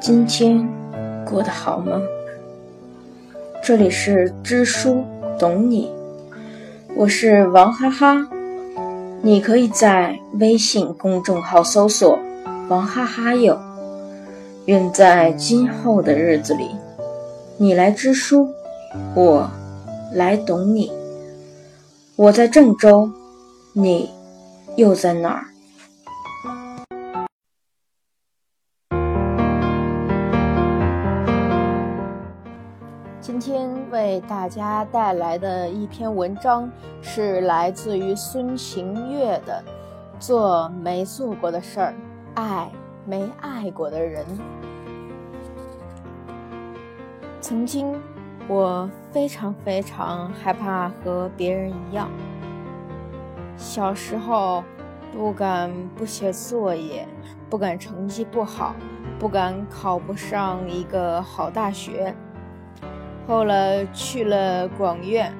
今天过得好吗？这里是知书懂你，我是王哈哈。你可以在微信公众号搜索“王哈哈友”。愿在今后的日子里，你来知书，我来懂你。我在郑州，你又在哪儿？今天为大家带来的一篇文章是来自于孙晴月的《做没做过的事儿，爱没爱过的人》。曾经，我非常非常害怕和别人一样。小时候，不敢不写作业，不敢成绩不好，不敢考不上一个好大学。后来去了广院，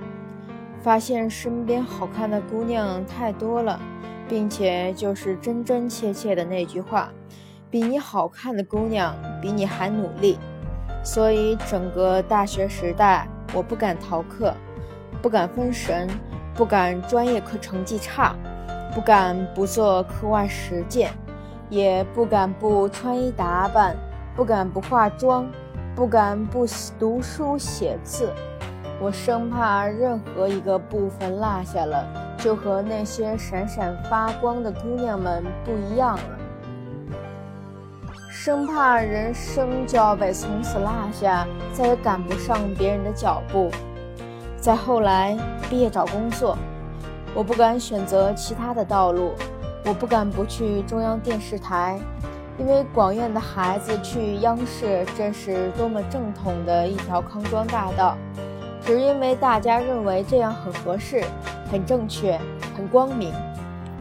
发现身边好看的姑娘太多了，并且就是真真切切的那句话：比你好看的姑娘比你还努力。所以整个大学时代，我不敢逃课，不敢分神，不敢专业课成绩差，不敢不做课外实践，也不敢不穿衣打扮，不敢不化妆。不敢不读书写字，我生怕任何一个部分落下了，就和那些闪闪发光的姑娘们不一样了。生怕人生就要被从此落下，再也赶不上别人的脚步。再后来毕业找工作，我不敢选择其他的道路，我不敢不去中央电视台。因为广院的孩子去央视，这是多么正统的一条康庄大道。只因为大家认为这样很合适、很正确、很光明，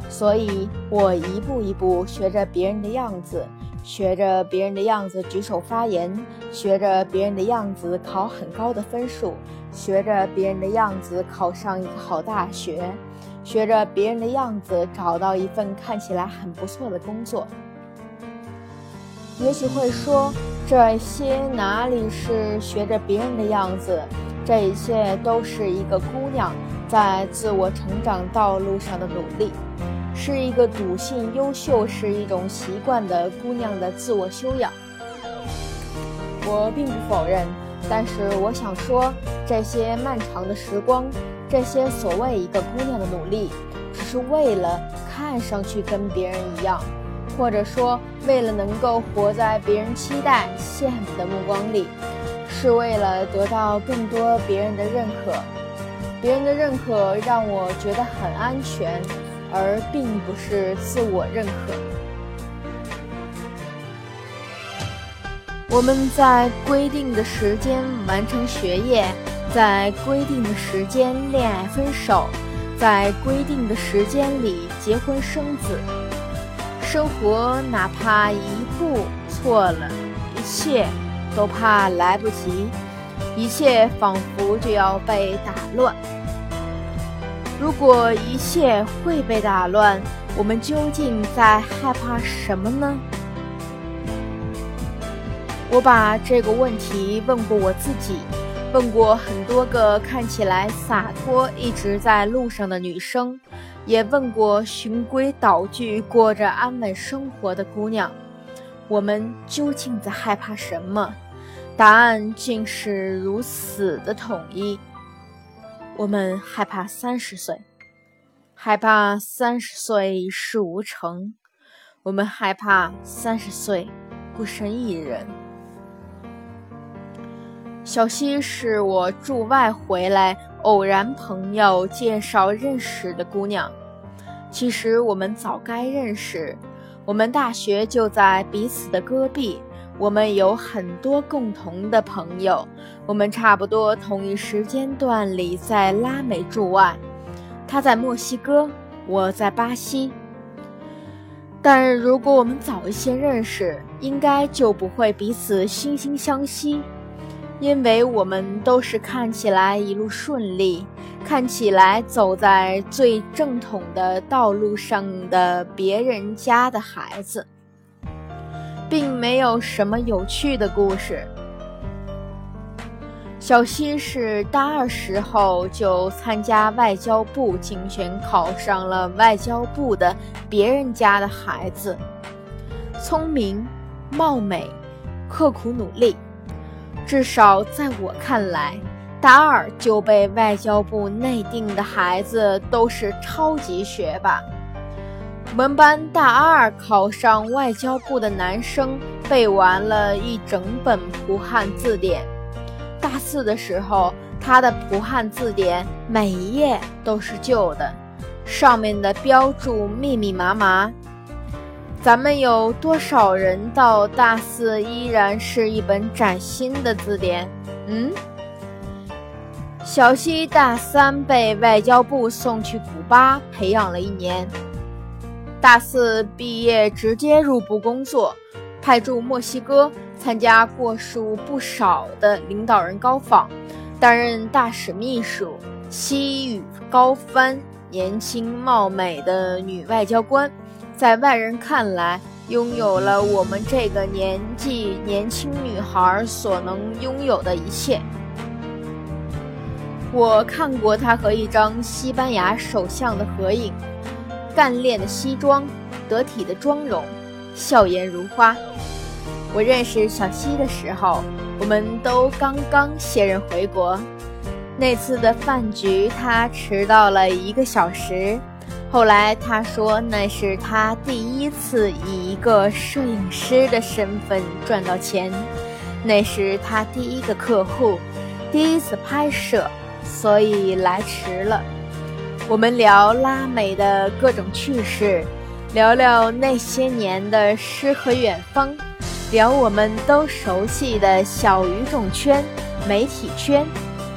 所以我一步一步学着别人的样子，学着别人的样子举手发言，学着别人的样子考很高的分数，学着别人的样子考上一个好大学，学着别人的样子找到一份看起来很不错的工作。也许会说，这些哪里是学着别人的样子？这一切都是一个姑娘在自我成长道路上的努力，是一个笃信优秀是一种习惯的姑娘的自我修养。我并不否认，但是我想说，这些漫长的时光，这些所谓一个姑娘的努力，只是为了看上去跟别人一样。或者说，为了能够活在别人期待、羡慕的目光里，是为了得到更多别人的认可。别人的认可让我觉得很安全，而并不是自我认可。我们在规定的时间完成学业，在规定的时间恋爱分手，在规定的时间里结婚生子。生活哪怕一步错了，一切都怕来不及，一切仿佛就要被打乱。如果一切会被打乱，我们究竟在害怕什么呢？我把这个问题问过我自己，问过很多个看起来洒脱、一直在路上的女生。也问过循规蹈矩过着安稳生活的姑娘，我们究竟在害怕什么？答案竟是如此的统一：我们害怕三十岁，害怕三十岁一事无成；我们害怕三十岁孤身一人。小溪是我驻外回来。偶然朋友介绍认识的姑娘，其实我们早该认识。我们大学就在彼此的隔壁，我们有很多共同的朋友。我们差不多同一时间段里在拉美驻外，他在墨西哥，我在巴西。但如果我们早一些认识，应该就不会彼此惺惺相惜。因为我们都是看起来一路顺利，看起来走在最正统的道路上的别人家的孩子，并没有什么有趣的故事。小西是大二时候就参加外交部竞选，考上了外交部的别人家的孩子，聪明、貌美、刻苦努力。至少在我看来，大二就被外交部内定的孩子都是超级学霸。我们班大二考上外交部的男生背完了一整本蒲汉字典。大四的时候，他的蒲汉字典每一页都是旧的，上面的标注密密麻麻。咱们有多少人到大四依然是一本崭新的字典？嗯，小西大三被外交部送去古巴培养了一年，大四毕业直接入部工作，派驻墨西哥参加过数不少的领导人高访，担任大使秘书。西语高翻，年轻貌美的女外交官。在外人看来，拥有了我们这个年纪年轻女孩所能拥有的一切。我看过她和一张西班牙首相的合影，干练的西装，得体的妆容，笑颜如花。我认识小西的时候，我们都刚刚卸任回国。那次的饭局，他迟到了一个小时。后来他说，那是他第一次以一个摄影师的身份赚到钱，那是他第一个客户，第一次拍摄，所以来迟了。我们聊拉美的各种趣事，聊聊那些年的诗和远方，聊我们都熟悉的小语种圈、媒体圈，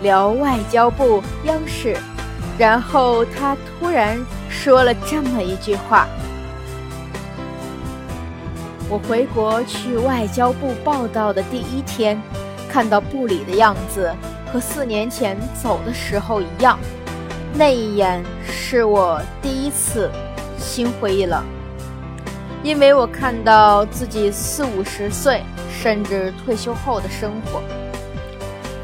聊外交部、央视。然后他突然说了这么一句话：“我回国去外交部报道的第一天，看到部里的样子和四年前走的时候一样。那一眼是我第一次心灰意冷，因为我看到自己四五十岁甚至退休后的生活。”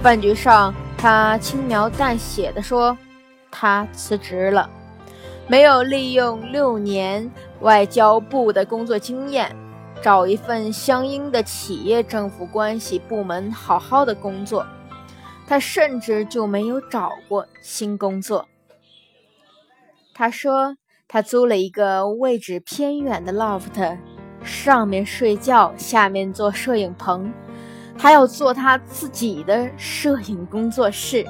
饭局上，他轻描淡写的说。他辞职了，没有利用六年外交部的工作经验，找一份相应的企业政府关系部门好好的工作。他甚至就没有找过新工作。他说，他租了一个位置偏远的 loft，上面睡觉，下面做摄影棚，还要做他自己的摄影工作室。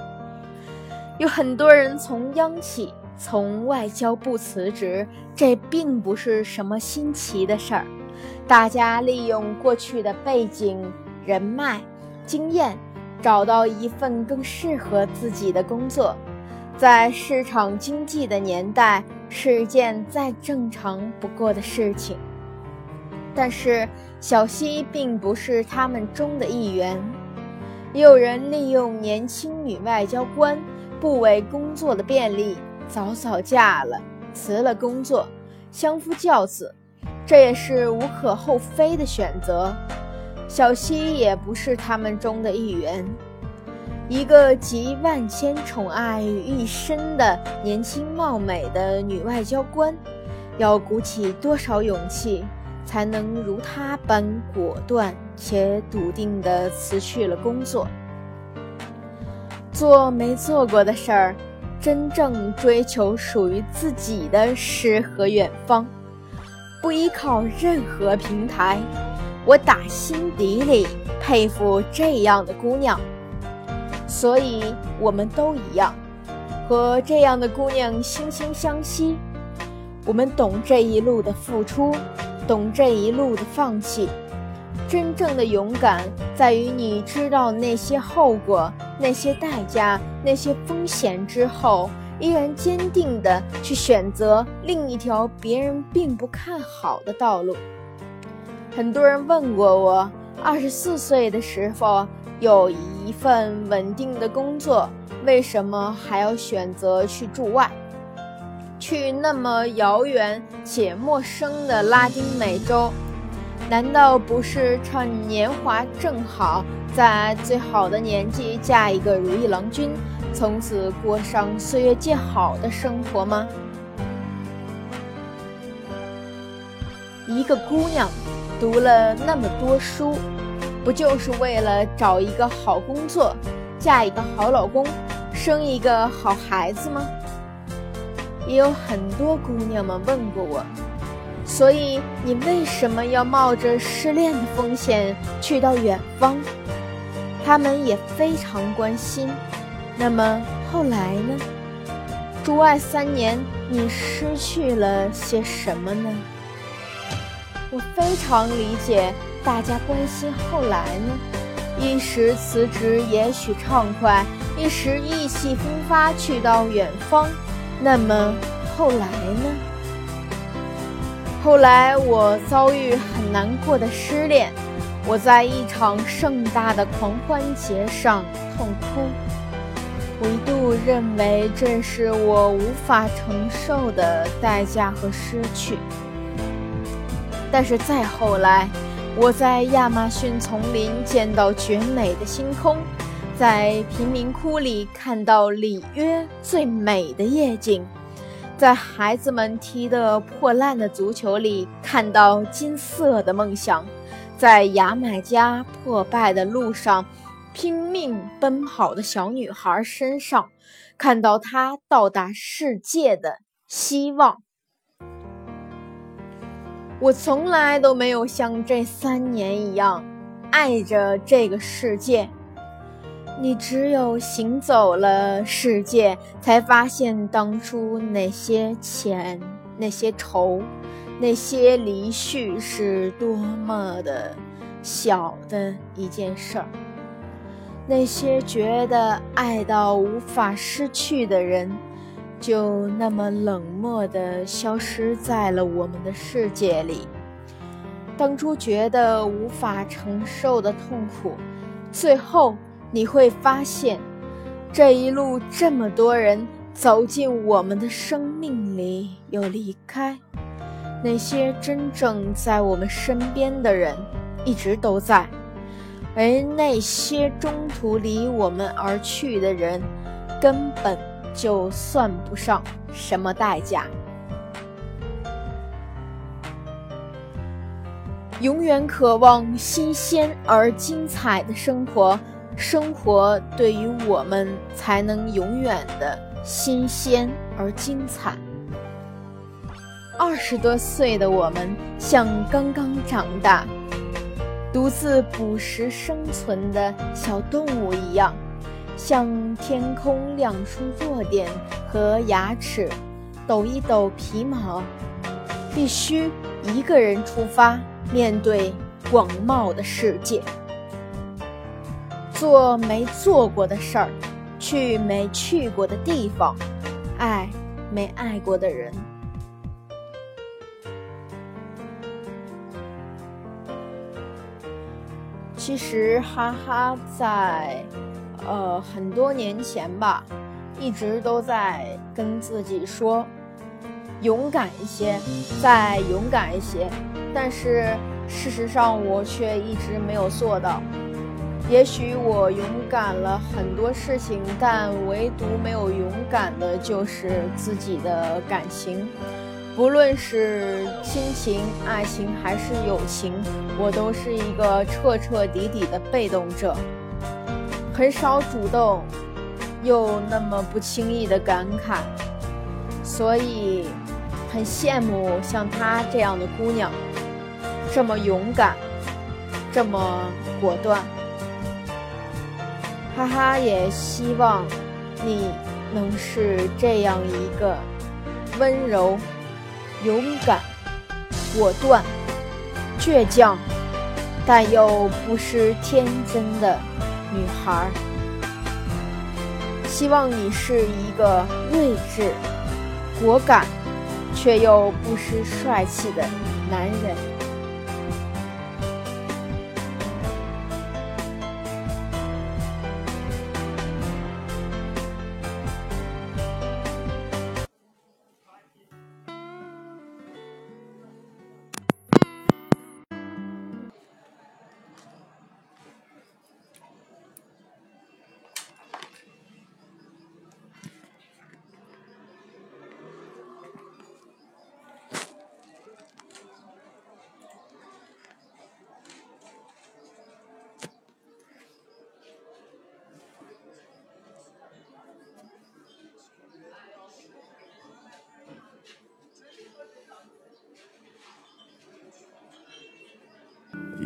有很多人从央企、从外交部辞职，这并不是什么新奇的事儿。大家利用过去的背景、人脉、经验，找到一份更适合自己的工作，在市场经济的年代是一件再正常不过的事情。但是小西并不是他们中的一员。也有人利用年轻女外交官。不为工作的便利，早早嫁了，辞了工作，相夫教子，这也是无可厚非的选择。小西也不是他们中的一员。一个集万千宠爱于一身的年轻貌美的女外交官，要鼓起多少勇气，才能如她般果断且笃定地辞去了工作？做没做过的事儿，真正追求属于自己的诗和远方，不依靠任何平台。我打心底里佩服这样的姑娘，所以我们都一样，和这样的姑娘惺惺相惜。我们懂这一路的付出，懂这一路的放弃。真正的勇敢在于你知道那些后果。那些代价，那些风险之后，依然坚定地去选择另一条别人并不看好的道路。很多人问过我，二十四岁的时候有一份稳定的工作，为什么还要选择去驻外，去那么遥远且陌生的拉丁美洲？难道不是趁年华正好，在最好的年纪嫁一个如意郎君，从此过上岁月静好的生活吗？一个姑娘读了那么多书，不就是为了找一个好工作，嫁一个好老公，生一个好孩子吗？也有很多姑娘们问过我。所以你为什么要冒着失恋的风险去到远方？他们也非常关心。那么后来呢？驻外三年，你失去了些什么呢？我非常理解大家关心后来呢。一时辞职也许畅快，一时意气风发去到远方。那么后来呢？后来我遭遇很难过的失恋，我在一场盛大的狂欢节上痛哭，我一度认为这是我无法承受的代价和失去。但是再后来，我在亚马逊丛林见到绝美的星空，在贫民窟里看到里约最美的夜景。在孩子们踢得破烂的足球里看到金色的梦想，在牙买加破败的路上拼命奔跑的小女孩身上看到她到达世界的希望。我从来都没有像这三年一样爱着这个世界。你只有行走了世界，才发现当初那些钱、那些愁、那些离绪是多么的小的一件事儿。那些觉得爱到无法失去的人，就那么冷漠地消失在了我们的世界里。当初觉得无法承受的痛苦，最后。你会发现，这一路这么多人走进我们的生命里又离开，那些真正在我们身边的人一直都在，而那些中途离我们而去的人，根本就算不上什么代价。永远渴望新鲜而精彩的生活。生活对于我们才能永远的新鲜而精彩。二十多岁的我们像刚刚长大、独自捕食生存的小动物一样，向天空亮出弱点和牙齿，抖一抖皮毛，必须一个人出发，面对广袤的世界。做没做过的事儿，去没去过的地方，爱没爱过的人。其实，哈哈，在呃很多年前吧，一直都在跟自己说，勇敢一些，再勇敢一些。但是事实上，我却一直没有做到。也许我勇敢了很多事情，但唯独没有勇敢的就是自己的感情。不论是亲情、爱情还是友情，我都是一个彻彻底底的被动者，很少主动，又那么不轻易的感慨，所以很羡慕像她这样的姑娘，这么勇敢，这么果断。哈哈，也希望你能是这样一个温柔、勇敢、果断、倔强，但又不失天真的女孩。希望你是一个睿智、果敢，却又不失帅气的男人。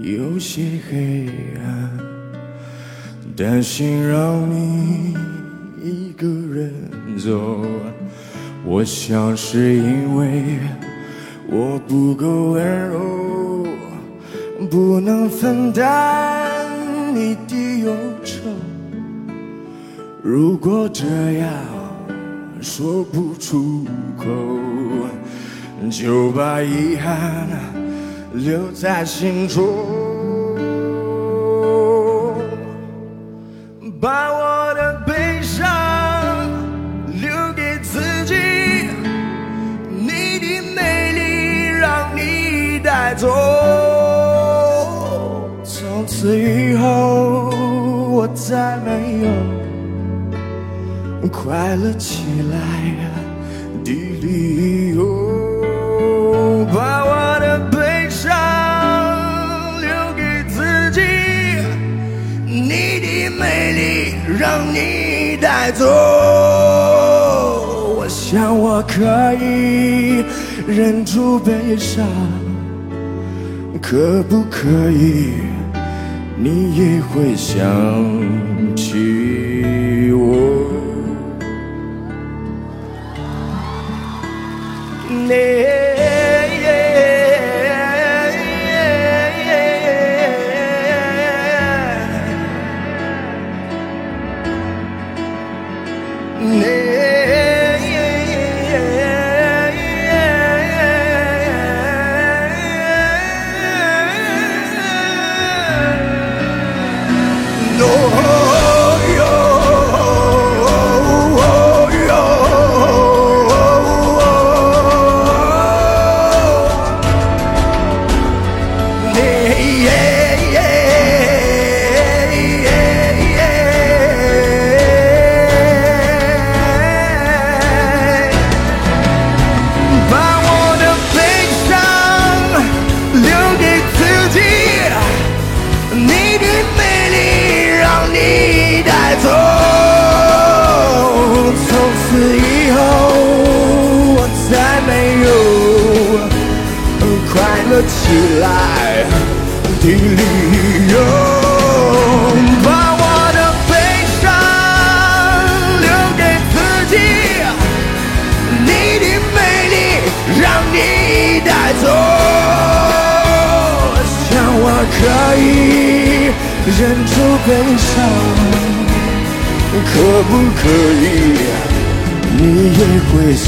有些黑暗，担心让你一个人走。我想是因为我不够温柔，不能分担你的忧愁。如果这样说不出口，就把遗憾留在心中，把我的悲伤留给自己，你的美丽让你带走。从此以后，我再没有。快乐起来的理由，带走。我想我可以忍住悲伤，可不可以？你也会想起我。起来的理由，把我的悲伤留给自己，你的美丽让你带走。想我可以忍住悲伤，可不可以？你也会想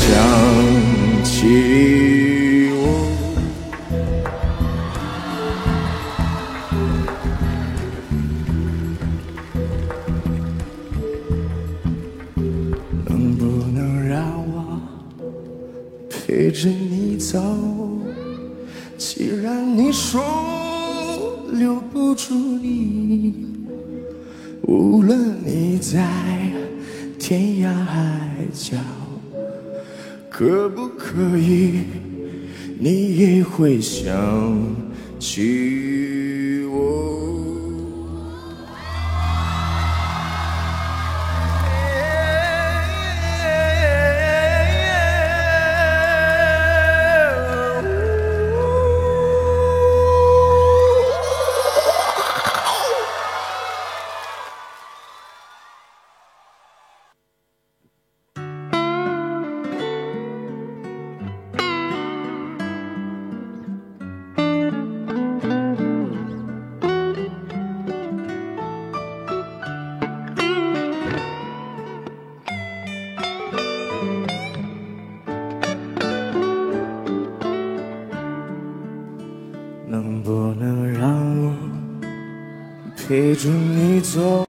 起。陪着你走，既然你说留不住你，无论你在天涯海角，可不可以？你也会想起着你走？